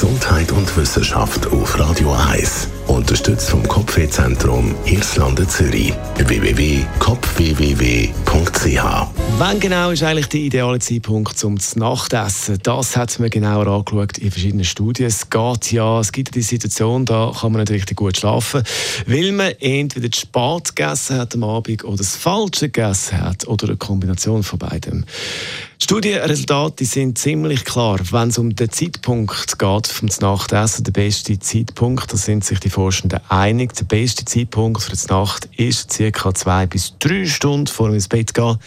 Gesundheit und Wissenschaft auf Radio 1. Unterstützt vom Kopfwehzentrum Irlande Zürich. www.kopfwww.ch Wann genau ist eigentlich der ideale Zeitpunkt zum Nachtessen? Das hat man genauer angeschaut in verschiedenen Studien. Es geht ja, es gibt die Situation, da kann man nicht richtig gut schlafen, weil man entweder zu spät gegessen hat am Abend oder das Falsche gegessen hat oder eine Kombination von beidem. Studienresultate sind ziemlich klar. Wenn es um den Zeitpunkt geht, vom Nachtessen, der beste Zeitpunkt, da sind sich die Forschenden einig. Der beste Zeitpunkt für die Nacht ist ca. zwei bis drei Stunden vor dem ins Bett gehen.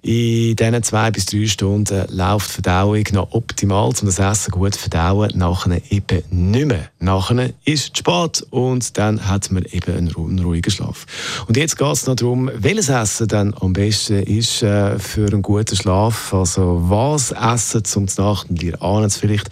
In diesen zwei bis drei Stunden läuft die Verdauung noch optimal, um das Essen gut zu verdauen. Nachher eben nicht mehr. Nachher ist es spät und dann hat man eben einen unruhigen Schlaf. Und jetzt geht es noch darum, welches Essen dann am besten ist äh, für einen guten Schlaf also was essen zum Nacht? Und ihr ahnt es vielleicht,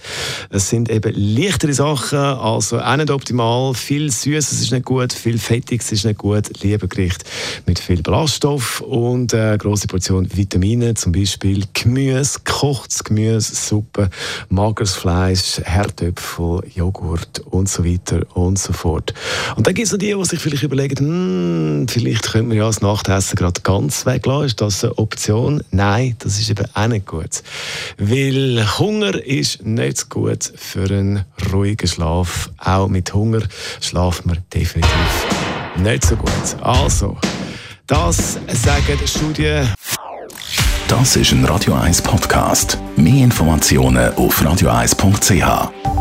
es sind eben leichtere Sachen, also auch nicht optimal. Viel Süßes ist nicht gut, viel Fettiges ist nicht gut. Lieber Gericht mit viel Ballaststoff und eine große Portion Vitamine, zum Beispiel Gemüse, gekochtes Gemüse, Suppe, mageres Fleisch, Herdöpfel, Joghurt und so weiter und so fort. Und dann gibt es noch die, die sich vielleicht überlegen, hm, vielleicht könnte man ja das Nachtessen gerade ganz weglassen. Ist das eine Option? Nein, das ist eben auch nicht gut. Weil Hunger ist nicht gut für einen ruhigen Schlaf. Auch mit Hunger schlaft man definitiv nicht so gut. Also, das sagen Studien. Das ist ein Radio 1 Podcast. Mehr Informationen auf radio1.ch.